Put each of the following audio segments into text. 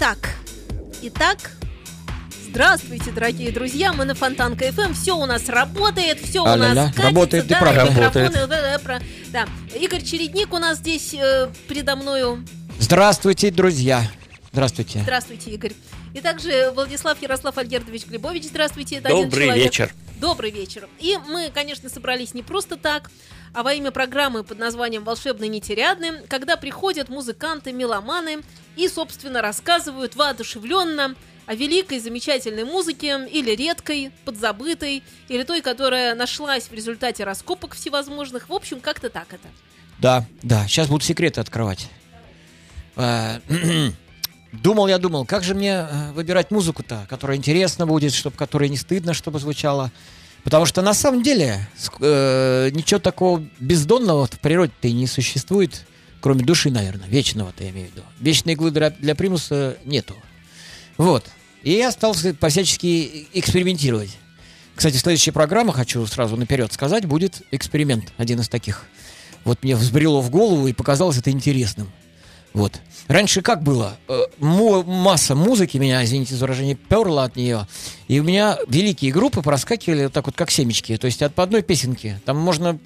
Итак, итак, здравствуйте, дорогие друзья, мы на Фонтанка FM, все у нас работает, все у А-ля-ля, нас катится, работает и да, правда. микрофоны, Работает. да. Игорь Чередник у нас здесь э, передо мною. Здравствуйте, друзья. Здравствуйте. Здравствуйте, Игорь. И также Владислав Ярослав Альгердович Глебович, здравствуйте. это Добрый человек. вечер. Добрый вечер. И мы, конечно, собрались не просто так, а во имя программы под названием «Волшебный нетерядный», когда приходят музыканты, меломаны и, собственно, рассказывают воодушевленно о великой, замечательной музыке или редкой, подзабытой, или той, которая нашлась в результате раскопок всевозможных. В общем, как-то так это. Да, да, сейчас будут секреты открывать. Э, Думал я, думал, как же мне э, выбирать музыку-то, которая интересна будет, чтобы которая не стыдно, чтобы звучала. Потому что на самом деле э, ничего такого бездонного в природе-то и не существует, кроме души, наверное, вечного-то я имею в виду. Вечной иглы для, для примуса нету. Вот. И я стал по-всячески экспериментировать. Кстати, следующая программа, хочу сразу наперед сказать, будет эксперимент, один из таких. Вот мне взбрело в голову и показалось это интересным. Вот. Раньше как было? Э, масса музыки меня, извините за выражение, перла от нее. И у меня великие группы проскакивали вот так вот, как семечки. То есть от по одной песенки. Там можно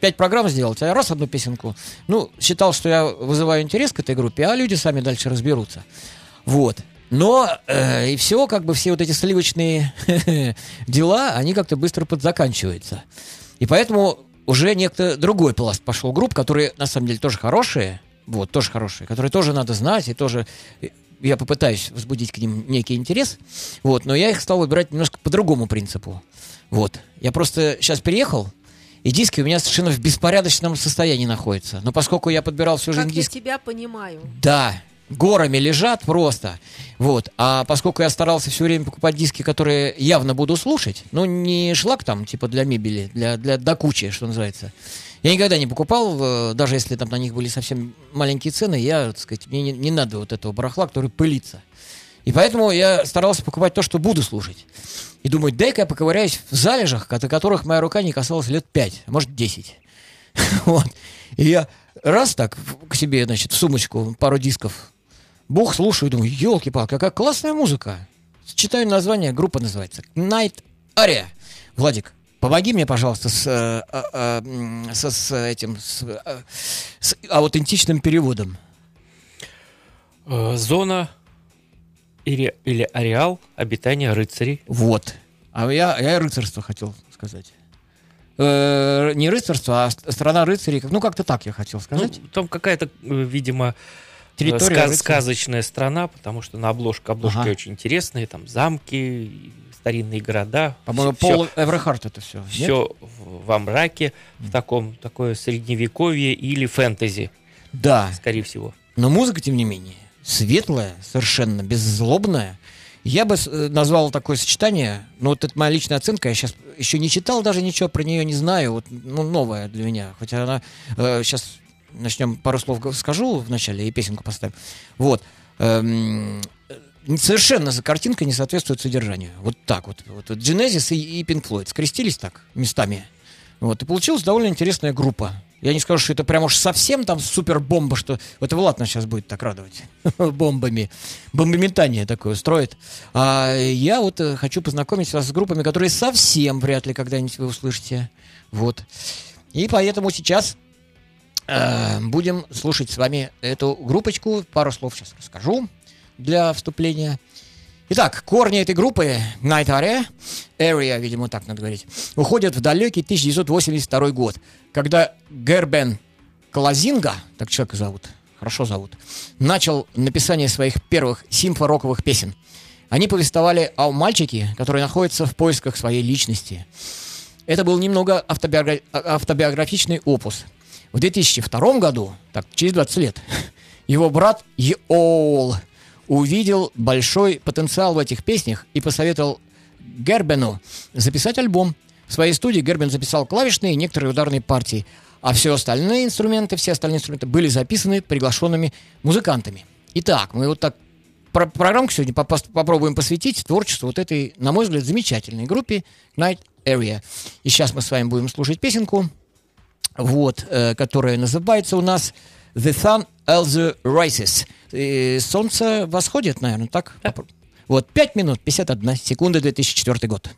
пять программ сделать, а я раз одну песенку. Ну, считал, что я вызываю интерес к этой группе, а люди сами дальше разберутся. Вот. Но э, и все, как бы все вот эти сливочные дела, они как-то быстро подзаканчиваются. И поэтому уже некто другой пласт пошел групп, которые на самом деле тоже хорошие, вот, тоже хорошие, которые тоже надо знать, и тоже э, я попытаюсь возбудить к ним некий интерес, вот, но я их стал выбирать немножко по другому принципу. Вот. Я просто сейчас переехал, и диски у меня совершенно в беспорядочном состоянии находятся. Но поскольку я подбирал всю жизнь Как я диски... тебя понимаю. Да, горами лежат просто. Вот. А поскольку я старался все время покупать диски, которые явно буду слушать, ну, не шлак там, типа для мебели, для, для до кучи, что называется. Я никогда не покупал, э, даже если там на них были совсем маленькие цены, я, так сказать, мне не, не надо вот этого барахла, который пылится. И поэтому я старался покупать то, что буду слушать. И думаю, дай-ка я поковыряюсь в залежах, от которых моя рука не касалась лет пять, а может, 10. Вот. И я раз так к себе, значит, в сумочку пару дисков, бух, слушаю, думаю, елки-палки, какая классная музыка. Читаю название, группа называется Night Aria. Владик, помоги мне, пожалуйста, с, э, а, а, м, со- с этим, с, э, с аутентичным переводом. Э, Зона или, или ареал обитания рыцарей. Вот. А я, я и рыцарство хотел сказать. Э, не рыцарство, а ст- страна рыцарей. Ну, как-то так я хотел Ну, сказать. там какая-то, э, видимо, территория ска- рыцарей. сказочная страна, потому что на обложке обложки Ага. очень интересные, там замки, старинные города. По-моему, Пол Эврехарт это все. все в- во мраке, в таком такое средневековье или фэнтези, Да, скорее всего. но музыка, тем не менее, светлая, совершенно беззлобная. Я бы э, назвал такое сочетание, ну вот это моя личная оценка, я сейчас еще не читал даже ничего про нее, не знаю, вот, ну новая для меня, хотя она сейчас начнем пару слов скажу в начале и песенку поставим. Вот. Эм, э, совершенно картинка не соответствует содержанию. Вот так вот. вот, вот Genesis и, и Pink Floyd скрестились так местами. Вот, и получилась довольно интересная группа. Я не скажу, что это прям уж совсем там супер бомба, что это Влад нас сейчас будет так радовать бомбами. Бомбометание такое устроит. А я вот э, хочу познакомить вас с группами, которые совсем вряд ли когда-нибудь вы услышите. Вот. И поэтому сейчас э, будем слушать с вами эту группочку. Пару слов сейчас расскажу для вступления. Итак, корни этой группы Night Area, Area, видимо, так надо говорить, уходят в далекий 1982 год, когда Гербен Клазинга, так человека зовут, хорошо зовут, начал написание своих первых симфороковых песен. Они повествовали о мальчике, который находится в поисках своей личности. Это был немного автобиогра- автобиографичный опус. В 2002 году, так, через 20 лет, его брат Йол увидел большой потенциал в этих песнях и посоветовал Гербену записать альбом. В своей студии Гербен записал клавишные и некоторые ударные партии, а все остальные инструменты, все остальные инструменты были записаны приглашенными музыкантами. Итак, мы вот так про- программку сегодня попас- попробуем посвятить творчеству вот этой, на мой взгляд, замечательной группе Night Area. И сейчас мы с вами будем слушать песенку, вот, э, которая называется у нас The Sun Elder Rises. Э, солнце восходит, наверное, так? Попро- Вот, 5 минут 51 секунда 2004 год.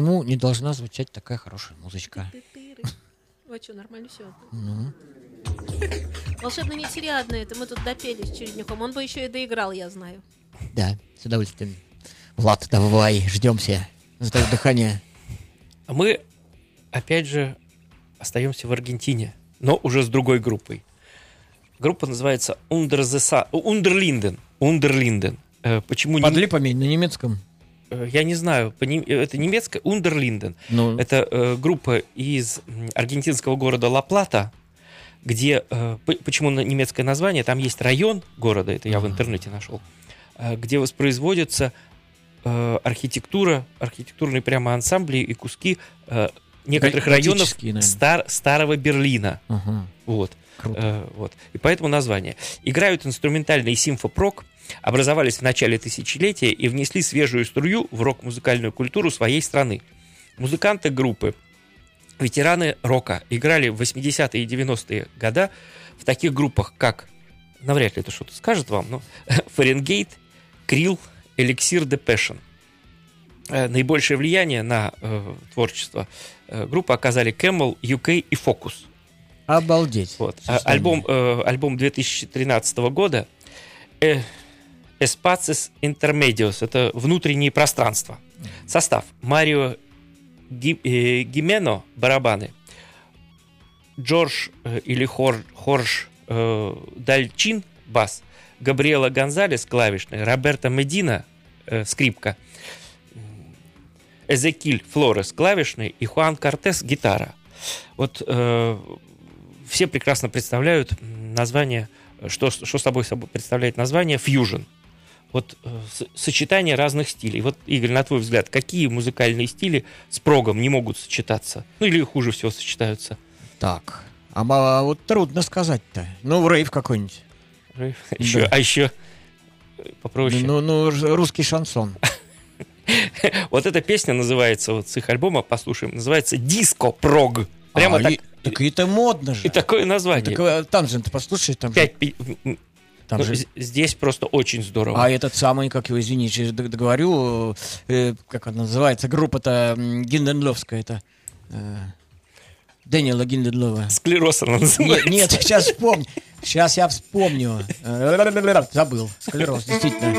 Почему не должна звучать такая хорошая музычка? Ну, а что, нормально все? Ну, Волшебно нетериадно это мы тут допели с Чередником. Он бы еще и доиграл, я знаю. да, с удовольствием. Влад, давай, ждемся. Затаив дыхание. А мы, опять же, остаемся в Аргентине, но уже с другой группой. Группа называется Underlinden. Underlinden. Э, Почему не- Под липами на немецком. Э, Я не знаю, нем- это немецкая Underlinden. Ну, Это э, группа из аргентинского города Ла-Плата, где, э, почему немецкое название, там есть район города, это я в Ага. интернете нашел, э, где воспроизводится э, архитектура, архитектурные прямо ансамбли и куски э, некоторых районов наверное. стар- старого Берлина. ага, Вот. круто. Э, вот. И поэтому название. Играют инструментальный симфопрок, образовались в начале тысячелетия и внесли свежую струю в рок-музыкальную культуру своей страны. Музыканты группы, ветераны рока, играли в 80-е и 90-е года в таких группах, как, навряд ли это что-то скажет вам, но Фаренгейт, Крил, Эликсир де Passion. Э, Наибольшее влияние на э, творчество э, группы оказали Camel, UK и Focus. Обалдеть. Вот. Альбом, э, альбом 2013 года э, Espaces Intermedios. Это внутренние пространства. Состав. Марио э, Гимено, барабаны. Джордж э, или Хор, Хорж э, Дальчин, бас. Габриэла Гонзалес, клавишный. Роберто Медина, э, скрипка. Эзекиль Флорес, клавишный. И Хуан Кортес, гитара. Вот э, все прекрасно представляют название, что, что собой, собой представляет название Fusion. Вот э, сочетание разных стилей. Вот, Игорь, на твой взгляд, какие музыкальные стили с прогом не могут сочетаться? Ну или хуже всего сочетаются? Так, а ма- вот трудно сказать-то. Ну, рейв какой-нибудь. Еще, Да. А еще э, попроще. Ну, ну, русский шансон. Вот эта песня называется, вот с их альбома, послушаем, называется «Диско-прог». Прямо А, так. и- так это модно же. И такое название. Так, э, там же, ты послушай, там же, Пять пи- м, там ну, же- Здесь просто очень здорово. А этот самый, как его, извините, договорю, э, как она называется, группа-то Гинденловская, это э, Дэниела Гинденлова. Склероз она Нет, называется. нет, сейчас вспомню. Сейчас я вспомню. Э, Забыл. Склероз, действительно.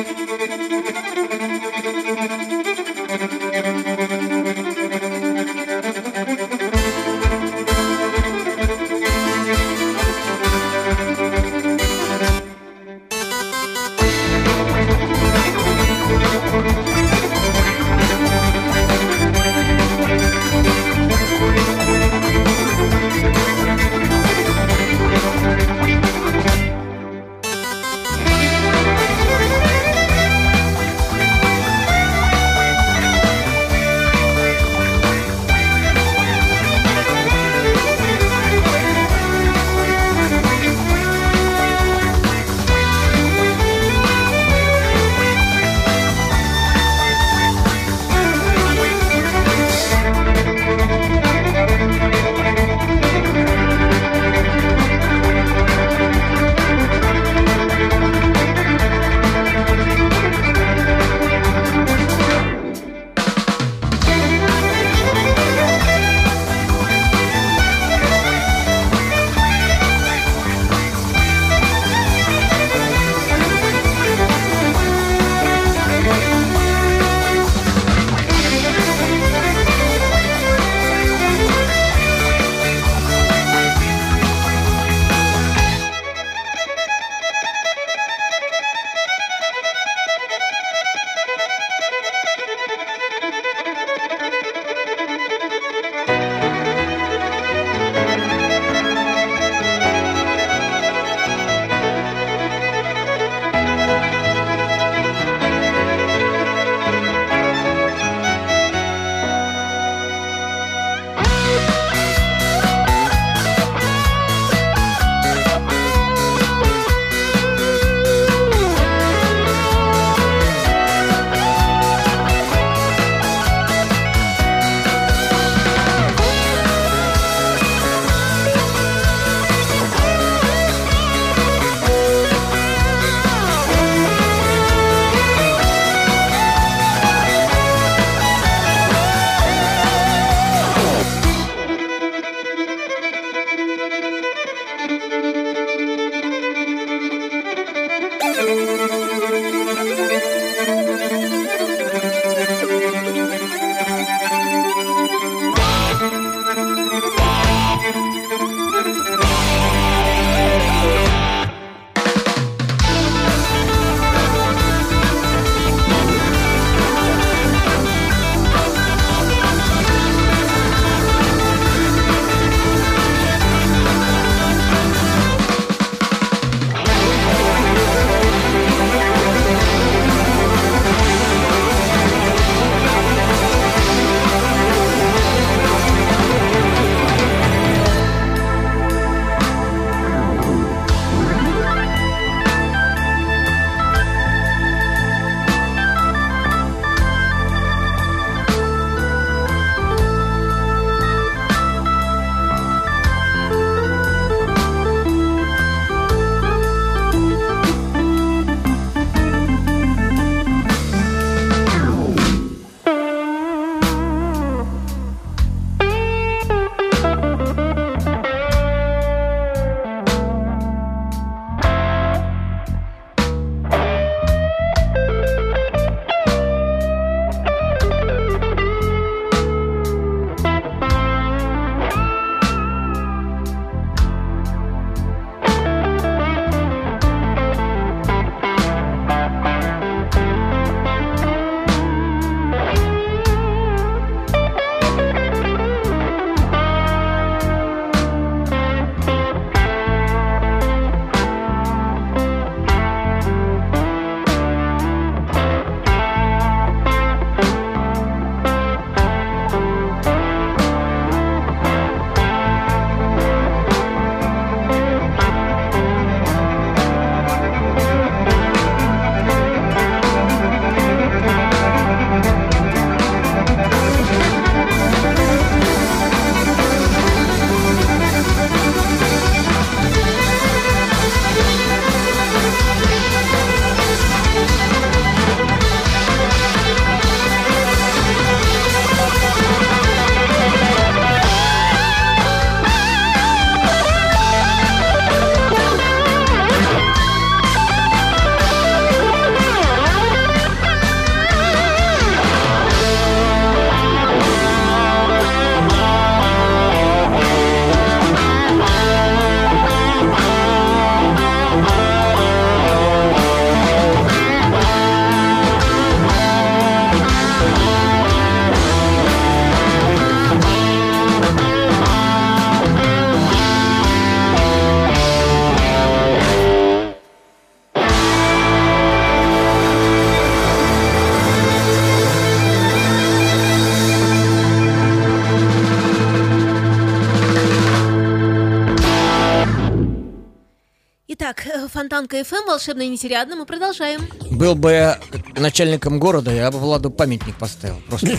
Фонтанка ФМ, волшебная и нетериадна, мы продолжаем. Был бы я начальником города, я бы Владу памятник поставил. Просто.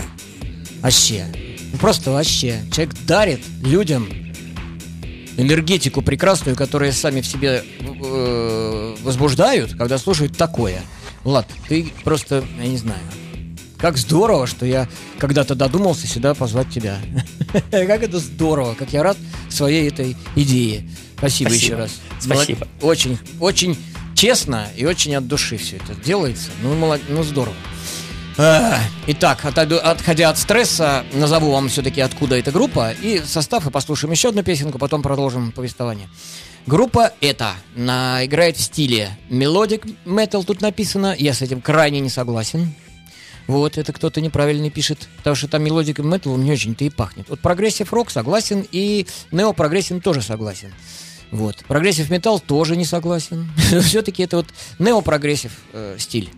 Вообще. Ну, Просто вообще. Человек дарит людям энергетику прекрасную, которую сами в себе э, возбуждают, когда слушают такое. Влад, ты просто, я не знаю, как здорово, что я когда-то додумался сюда позвать тебя. Как это здорово, как я рад своей этой идее. Спасибо, Спасибо. еще раз. Спасибо. Очень, очень честно и очень от души все это делается. Ну, молод- ну здорово. А, Итак, отойду- отходя от стресса, назову вам все-таки, откуда эта группа, и состав, и послушаем еще одну песенку, потом продолжим повествование. Группа эта на, играет в стиле melodic metal, тут написано, я с этим крайне не согласен. Вот, это кто-то неправильно пишет, потому что там melodic metal не очень-то и пахнет. Вот progressive rock согласен, и неопрогрессив тоже согласен. Вот. Прогрессив металл тоже не согласен. Все-таки это вот неопрогрессив э, стиль.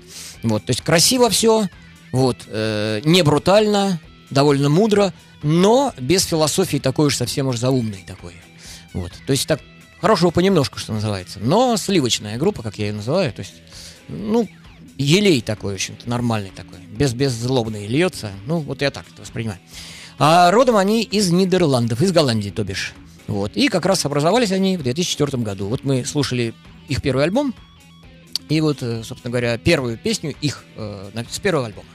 Вот. То есть красиво все, вот, э, не брутально, довольно мудро, но без философии такой уж совсем уж заумной такой. Вот. То есть так хорошего понемножку, что называется. Но сливочная группа, как я ее называю, то есть, ну, елей такой, в общем-то, нормальный такой, без, беззлобный льется. Ну, вот я так это воспринимаю. А родом они из Нидерландов, из Голландии, то бишь. Вот. И как раз образовались они в 2004 году. Вот мы слушали их первый альбом, и вот, э, собственно говоря, первую песню их э, с первого альбома.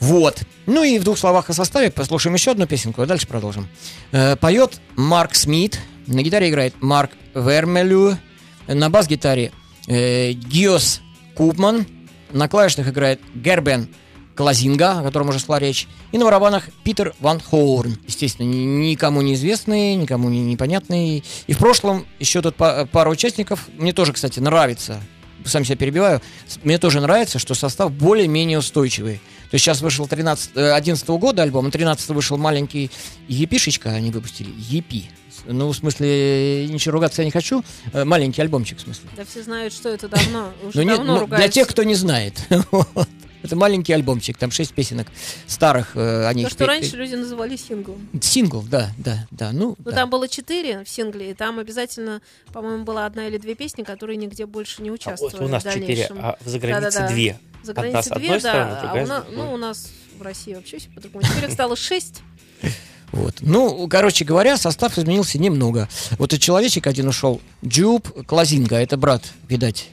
Вот. Ну и в двух словах о составе послушаем еще одну песенку, а дальше продолжим. Э, поет Марк Смит, на гитаре играет Марк Вермелю, на бас-гитаре э, Гиос Купман, на клавишных играет Гербен Клазинга, о котором уже шла речь, и на барабанах Питер Ван Хоурн, естественно, ни- никому неизвестный, никому не непонятный. И в прошлом еще тут па- пара участников, мне тоже, кстати, нравится, сам себя перебиваю, мне тоже нравится, что состав более-менее устойчивый. То есть сейчас вышел 13, 11 года альбом, а 13 вышел маленький Епишечка, они выпустили, Епи. Ну, в смысле, ничего ругаться я не хочу. Э, Маленький альбомчик, в смысле. Да все знают, что это давно. Уже Ну, не- давно ну, для тех, кто не знает. Вот. Это маленький альбомчик, там шесть песенок старых. э, Они То, что пе- раньше люди называли синглом. Сингл, да, да, да. Ну, Ну, да. там было четыре в сингле, и там обязательно, по-моему, была одна или две песни, которые нигде больше не А участвовали вот у нас в четыре, дальнейшем. а в загранице Да-да-да. две. За Одна границей с одной две, стороны, да, а другая у нас, ну, у нас в России вообще все по-другому. Теперь их стало шесть. Вот. Ну, короче говоря, состав изменился немного. Вот и человечек один ушел. Джуб Клазинга, это брат, видать,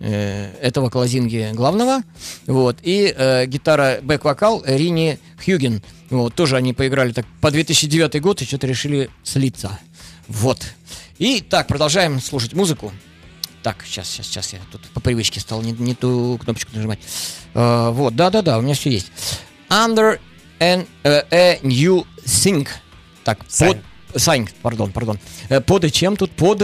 э, этого Клазинги главного. Вот. И э, гитара бэк-вокал Рини Хьюген. Вот. Тоже они поиграли так по 2009 год и что-то решили слиться. Вот. И так, продолжаем слушать музыку. Так, сейчас, сейчас, сейчас я тут по привычке стал не, не ту кнопочку нажимать. Э, вот, да-да-да, у меня все есть. Under an, э, a new thing. Так, Sign. под... Sign, пардон, пардон. Э, под чем тут? Под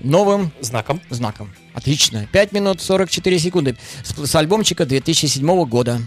новым Знаком. знаком. Отлично. 5 минут 44 секунды. С, с альбомчика 2007 года.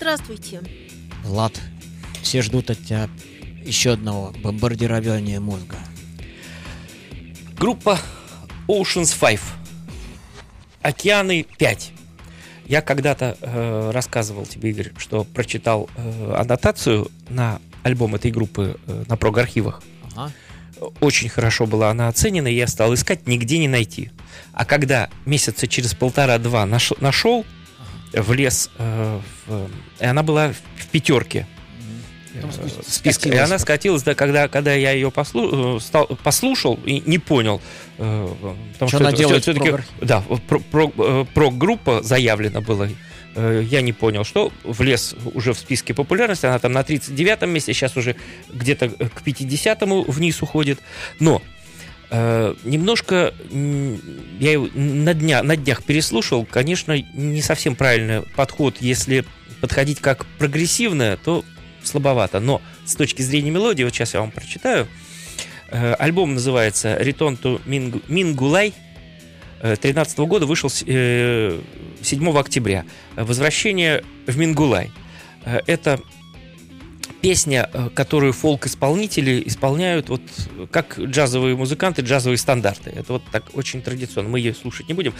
Здравствуйте. Влад, все ждут от тебя еще одного бомбардирования мозга. Группа Oceans 5. Океаны 5. Я когда-то э, рассказывал тебе, Игорь, что прочитал э, аннотацию на альбом этой группы э, на прог-архивах. Ага. Очень хорошо была она оценена, и я стал искать, нигде не найти. А когда месяца через полтора-два нашел, нашел влез э, в- и она была в пятерке э, списка. И она скатилась, да, когда, когда я ее послу- э, стал- послушал и не понял. э, Потому Что она это делает в прог-архиве? Да, про- про- э, прог-группа заявлена была. Э, Я не понял, что влез уже в списке популярности. Она там на 39-м месте, сейчас уже где-то к 50-му вниз уходит. Но э, немножко м, я его на, дня, на днях переслушал. Конечно, не совсем правильный подход. Если подходить как прогрессивное, то слабовато. Но с точки зрения мелодии, вот сейчас я вам прочитаю. Э, Альбом называется «Return to Ming- Mingulai». 2013 года вышел с- э, 7 октября. «Возвращение в Мингулай». Э, Это песня, э, которую фолк-исполнители исполняют вот как джазовые музыканты, джазовые стандарты. Это вот так очень традиционно. Мы ее слушать не будем.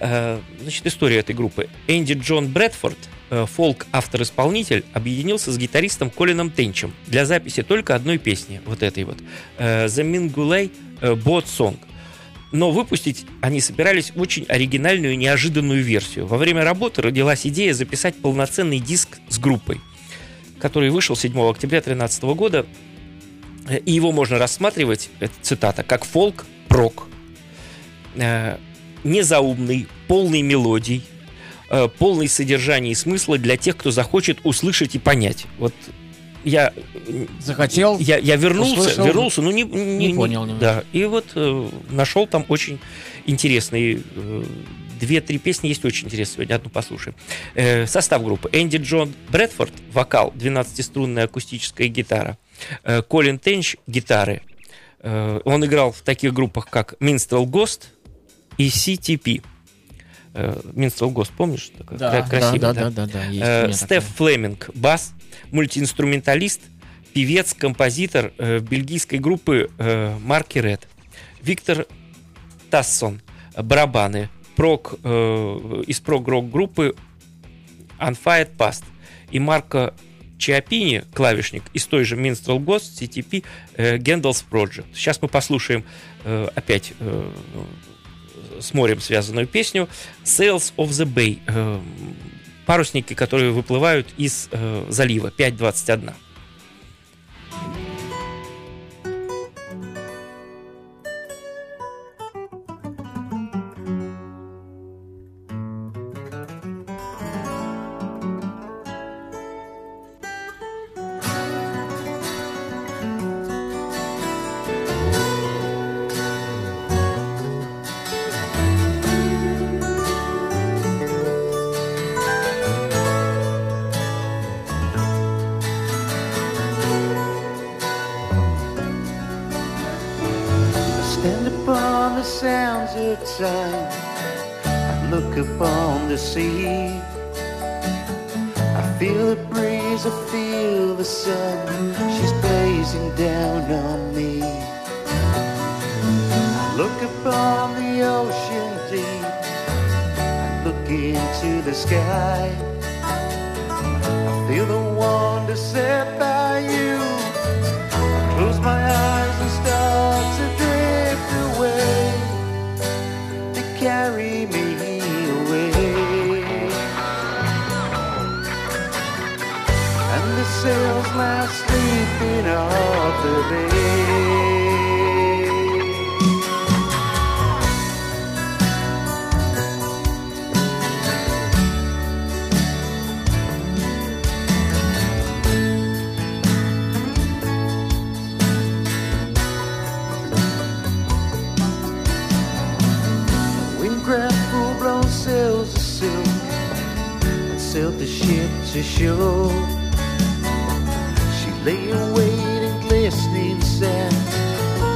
Э, Значит, история этой группы. Энди Джон Брэдфорд, э, фолк-автор-исполнитель, объединился с гитаристом Колином Тенчем для записи только одной песни, вот этой вот. The Mingulay Boat Song. Но выпустить они собирались очень оригинальную и неожиданную версию. Во время работы родилась идея записать полноценный диск с группой, который вышел 7 октября 2013 года. Э, И его можно рассматривать, это цитата, как фолк-прок. Э, Незаумный, полный мелодий, э, полный содержания и смысла для тех, кто захочет услышать и понять. Вот я Захотел? я, я вернулся, Услышал, вернулся, ну не, не, не понял немного. Да, и вот э, нашел там очень интересные э, две-три песни есть очень интересные. Сегодня одну послушаем. Э, состав группы: Энди Джон Брэдфорд вокал, 12-струнная акустическая гитара, э, Колин Тенч гитары. Э, он играл в таких группах как Minstrel Ghost и CTP. Э, Minstrel Ghost, помнишь? Такой Да, кра- да, красивый, да, да, да, да, есть Э, Стеф такое. Флеминг, бас, мультиинструменталист, певец, композитор э, бельгийской группы э, Марки Ред. Виктор Тассон, барабаны, прок, э, из прог-рок группы Unfired Past. И Марко Чиапини, клавишник, из той же Minstrel Ghost, CTP, э, Gendels Project. Сейчас мы послушаем э, опять э, с морем связанную песню Sales of the Bay. Э, парусники, которые выплывают из э, залива 5.21. feel the breeze, I feel the sun. She's blazing down on me. I look upon the ocean deep. I look into the sky. To shore. She lay away in glistening sand,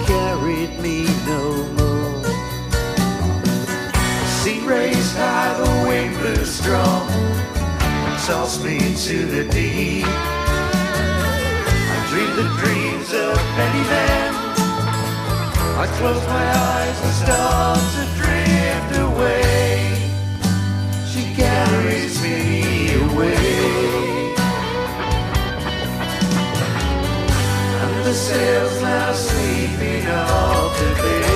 carried me no more. Sea raced high, the wind blew strong. toss me into the deep. I dream the dreams of many men. I close my eyes and start to drift away. She carries me away. The sails now sleeping off the bay.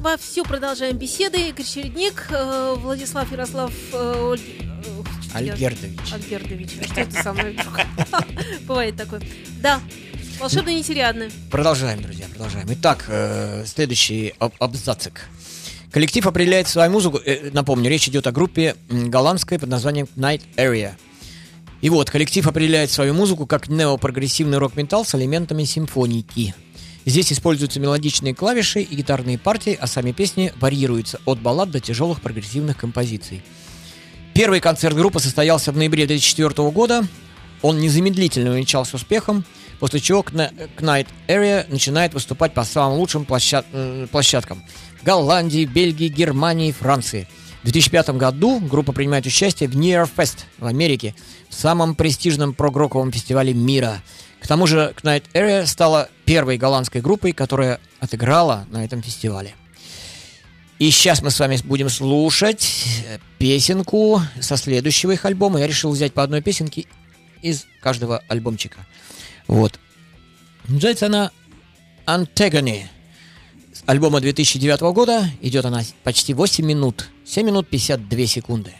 Вовсю продолжаем беседы. Игорь Чередник, э, Владислав Ярослав э, э, Альгердович. Альгердович. А Что это со мной вдруг? Бывает такое. Да, волшебно нетериадны. Продолжаем, друзья, продолжаем. Итак, э, следующий абзацик. Коллектив определяет свою музыку. э, напомню, речь идет о группе голландской под названием Night Area. И вот, коллектив определяет свою музыку как неопрогрессивный рок-металл с элементами симфоники. Здесь используются мелодичные клавиши и гитарные партии, а сами песни варьируются от баллад до тяжелых прогрессивных композиций. Первый концерт группы состоялся в ноябре 2004 года. Он незамедлительно увенчался успехом, после чего Kn- Knight Area начинает выступать по самым лучшим площад- площадкам Голландии, Бельгии, Германии, Франции. В 2005 году группа принимает участие в New Year Fest в Америке, в самом престижном прогроковом фестивале мира. К тому же Knight Area стала первой голландской группой, которая отыграла на этом фестивале. И сейчас мы с вами будем слушать песенку со следующего их альбома. Я решил взять по одной песенке из каждого альбомчика. Вот. Называется она Antagony. С альбома 2009 года идет она почти 8 минут. 7 минут 52 секунды.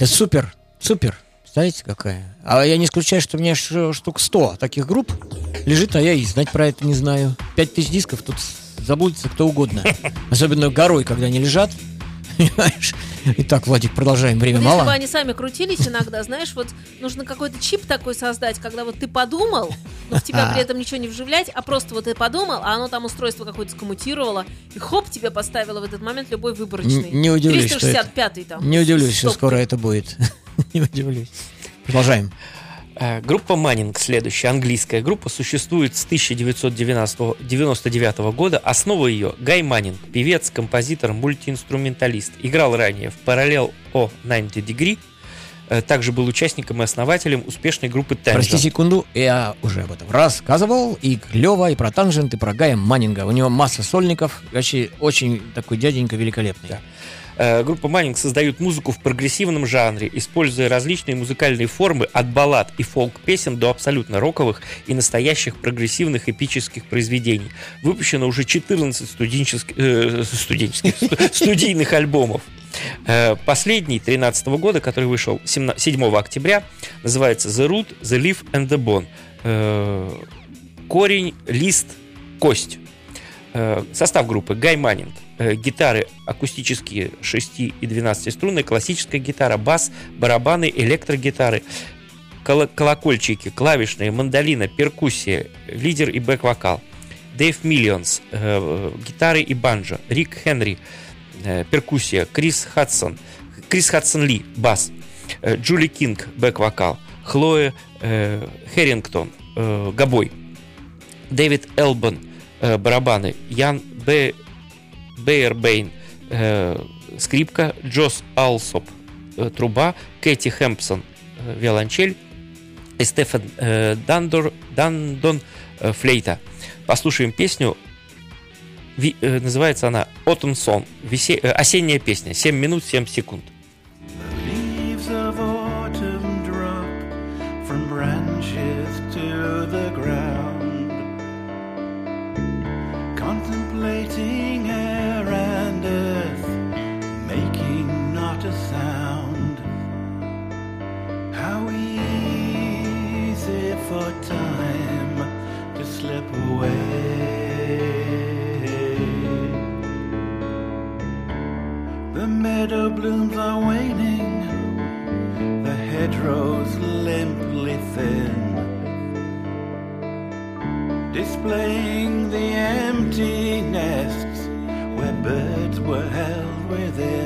Да супер, супер. Знаете, какая? А я не исключаю, что у меня ш- штук 100 таких групп лежит, а я и знать про это не знаю. Пять тысяч дисков тут забудется кто угодно. Особенно горой, когда они лежат. Понимаешь? Итак, Владик, продолжаем. Время Вот если бы мало. они сами крутились иногда, знаешь, вот нужно какой-то чип такой создать, когда вот ты подумал, но в тебя при этом ничего не вживлять, а просто вот ты подумал, а оно там устройство какое-то скоммутировало, и хоп, тебе поставило в этот момент любой выборочный. Не удивлюсь, что это- 365-й там. Не удивлюсь, что скоро это будет. Не удивлюсь. Продолжаем. Э, Группа Маннинг, следующая, английская группа, существует с 1999 года. Основа ее Гай Маннинг, певец, композитор, мультиинструменталист. Играл ранее в Parallel O 90 Degree. Э, Также был участником и основателем успешной группы Tangent. Прости секунду, я уже об этом рассказывал. И клево, и про Танжент, и про Гая Маннинга. У него масса сольников. Вообще очень такой дяденька великолепный. Да. Э, Группа Маннинг создают музыку в прогрессивном жанре, используя различные музыкальные формы от баллад и фолк-песен до абсолютно роковых и настоящих прогрессивных эпических произведений. Выпущено уже 14 студенческих, э, студенческих, сту- студийных альбомов. Э, Последний 13 года, который вышел 7 7 октября, называется The Root, The Leaf and the Bone. Э, Корень, лист, кость. Э, Состав группы Гай Маннинг. Э, Гитары акустические 6 и 12 струнные, классическая гитара, бас, барабаны, электрогитары, кола- колокольчики, клавишные, мандолина, перкуссия, лидер и бэк-вокал. Дэйв Миллионс, э, гитары и банджо. Рик Хенри, перкуссия. Крис Хадсон, Крис Хадсон Ли, бас. Джули Кинг, бэк-вокал. Хлоя Херрингтон, э, гобой. Дэвид Элбан, э, барабаны, Ян Б... Бейербейн, э, скрипка, Джос Алсоп, э, труба, Кэти Хэмпсон, э, виолончель, и Стефан э, Дандор, Дандон, э, флейта. Послушаем песню, Ви- э, называется она Autumn Song, весе- э, осенняя песня, 7 минут 7 секунд. Meadow blooms are waning, the hedgerows limply thin, displaying the empty nests where birds were held within.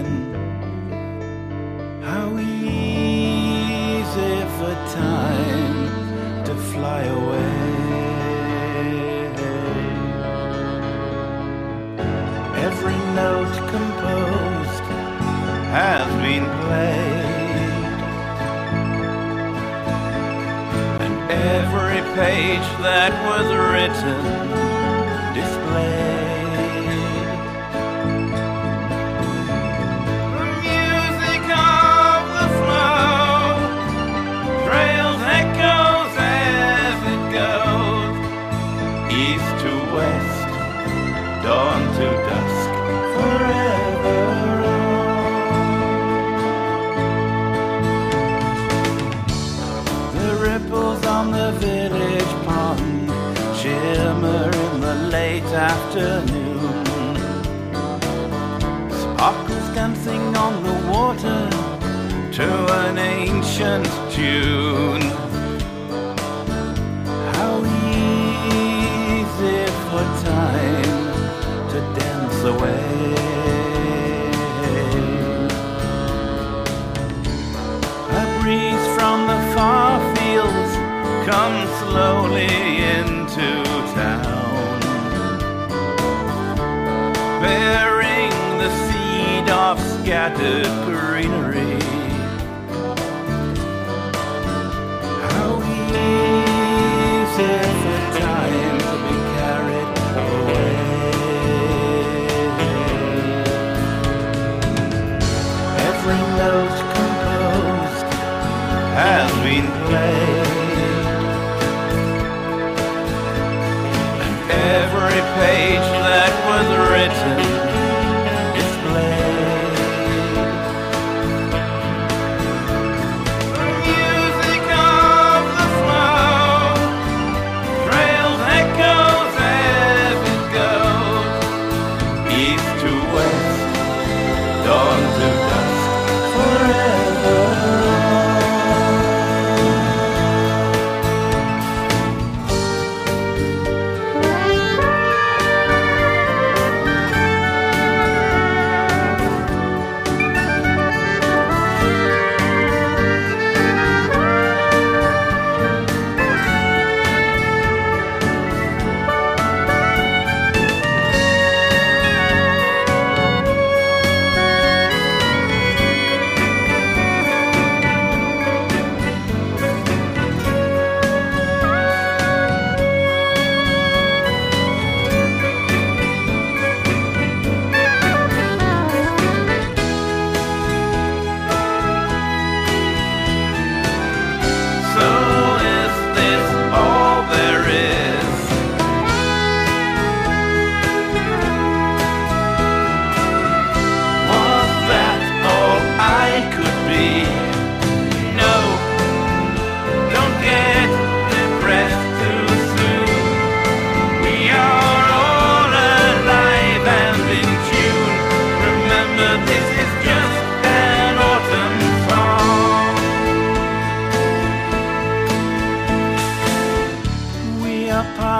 That was written afternoon. Sparkles dancing on the water to an ancient tune. How easy for time to dance away. A breeze from the far fields comes slowly scattered greenery. How easy time to be carried away. Every note composed has been played. And every page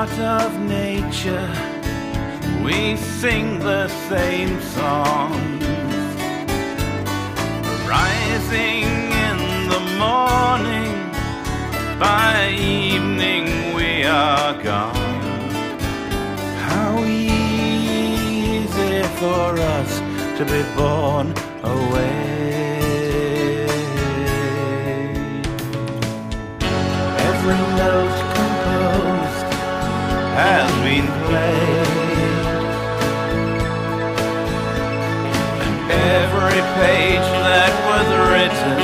part of nature. We sing the same songs. Rising in the morning, by evening we are gone. How easy for us to be born away. Every note has been played, and every page that was written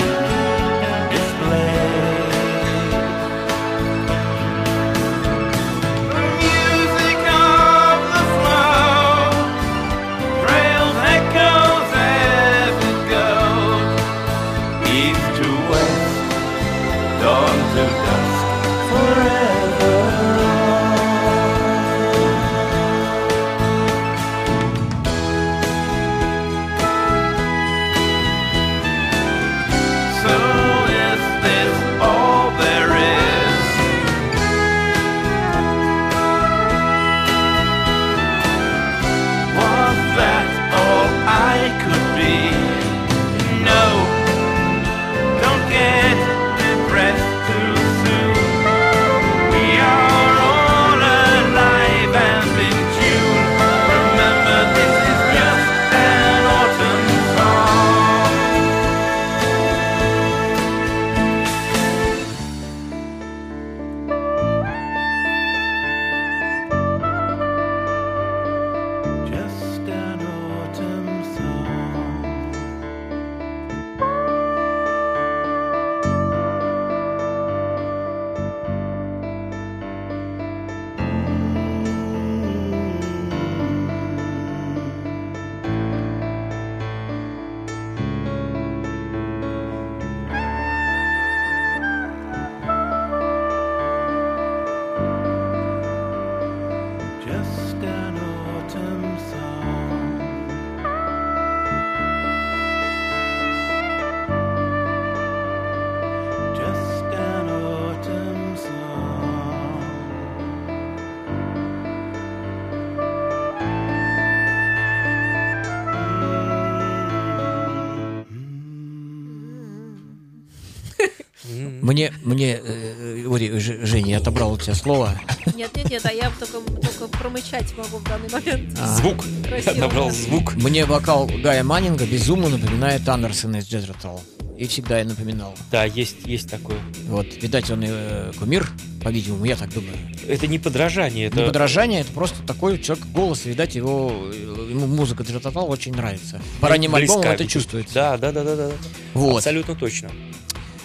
Мне, мне, э, Ори, Женя, я отобрал у тебя слово. Нет, нет, нет, а я только, только промычать могу в данный момент. А. Звук. Красиво. Я набрал звук. Мне вокал Гая Маннинга безумно напоминает Андерсона из Джет Ротал. И всегда я напоминал. Да, есть, есть такое. Вот, видать, он э, кумир, по-видимому, я так думаю. Это не подражание, это... Не подражание, это просто такой человек голос, видать, его, э, ему музыка Джет Ротал очень нравится. По ранним альбомам это чувствуется. Да, да, да, да, да. Вот. Абсолютно точно.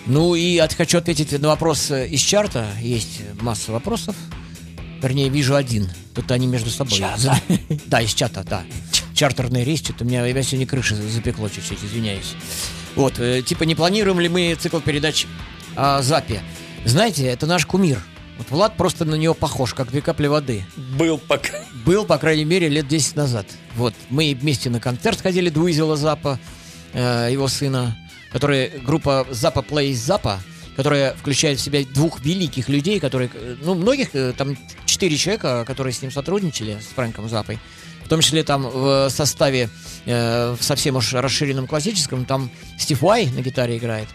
Ну и от, хочу ответить на вопрос э, из чарта. Есть масса вопросов. Вернее, вижу один. Тут они между собой. Чата. Да, из чата, да. Чартерный рейс, что-то у меня, меня сегодня крыша запекло чуть-чуть, извиняюсь. Вот, э, типа, не планируем ли мы цикл передач о Запе? Знаете, это наш кумир. Вот Влад просто на него похож, как две капли воды. Был пока. Был, по крайней мере, лет 10 назад. Вот, мы вместе на концерт ходили Дуизела Запа, э, его сына, который группа Запа Plays Запа, которая включает в себя двух великих людей, которые, э, ну, многих, э, там четыре человека, которые с ним сотрудничали, с Фрэнком Запой, в том числе там в составе э, в совсем уж расширенном классическом, там Стив Уай на гитаре играет,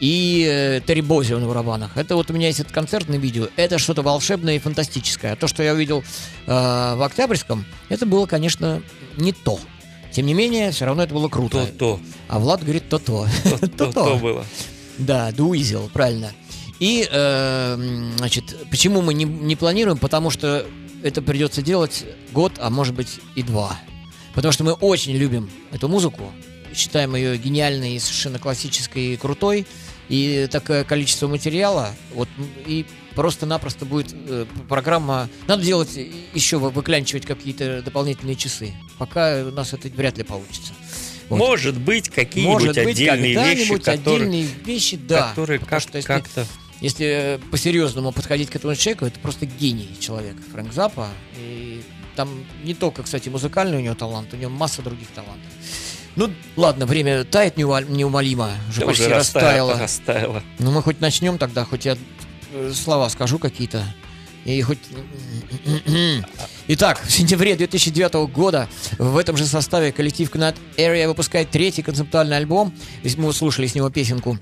и э, Терри Бози на барабанах. Это вот у меня есть этот концертное видео. Это что-то волшебное и фантастическое. А то, что я увидел э, в Октябрьском, это было, конечно, не то. Тем не менее, все равно это было круто. То-то. А Влад говорит то-то. То-то было. Да, дуизел, правильно. И, э, значит, почему мы не, не планируем? Потому что это придется делать год, а может быть и два. Потому что мы очень любим эту музыку, считаем ее гениальной и совершенно классической и крутой. И такое количество материала, вот, и просто-напросто будет э, программа... Надо делать еще, вы- выклянчивать какие-то дополнительные часы. Пока у нас это вряд ли получится. Вот. Может быть, какие-нибудь отдельные вещи, которые, отдельные вещи, да. которые как- что если, как-то... если э, по-серьезному подходить к этому человеку, это просто гений человек, Фрэнк Запа. И там не только, кстати, музыкальный у него талант, у него масса других талантов. Ну, ладно, время тает неумолимо, уже Да почти уже растаяло. растаяло. Ну, мы хоть начнем тогда, хоть я слова скажу какие-то. И хоть... Итак, в сентябре 2009 года в этом же составе коллектив Knot Area выпускает третий концептуальный альбом. Мы слушали с него песенку.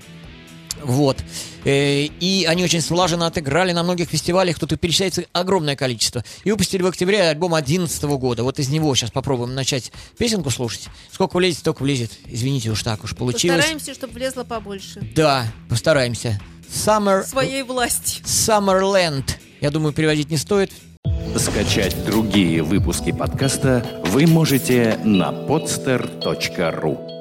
Вот. Э, И они очень слаженно отыграли на многих фестивалях, тут перечисляется огромное количество. И выпустили в октябре альбом 2011 года. Вот из него сейчас попробуем начать песенку слушать. Сколько влезет, столько влезет. Извините уж так уж получилось. Постараемся, чтобы влезло побольше. Да, постараемся. Summer, Своей власти. Summerland. Я думаю, переводить не стоит. Скачать другие выпуски подкаста вы можете на podster.ru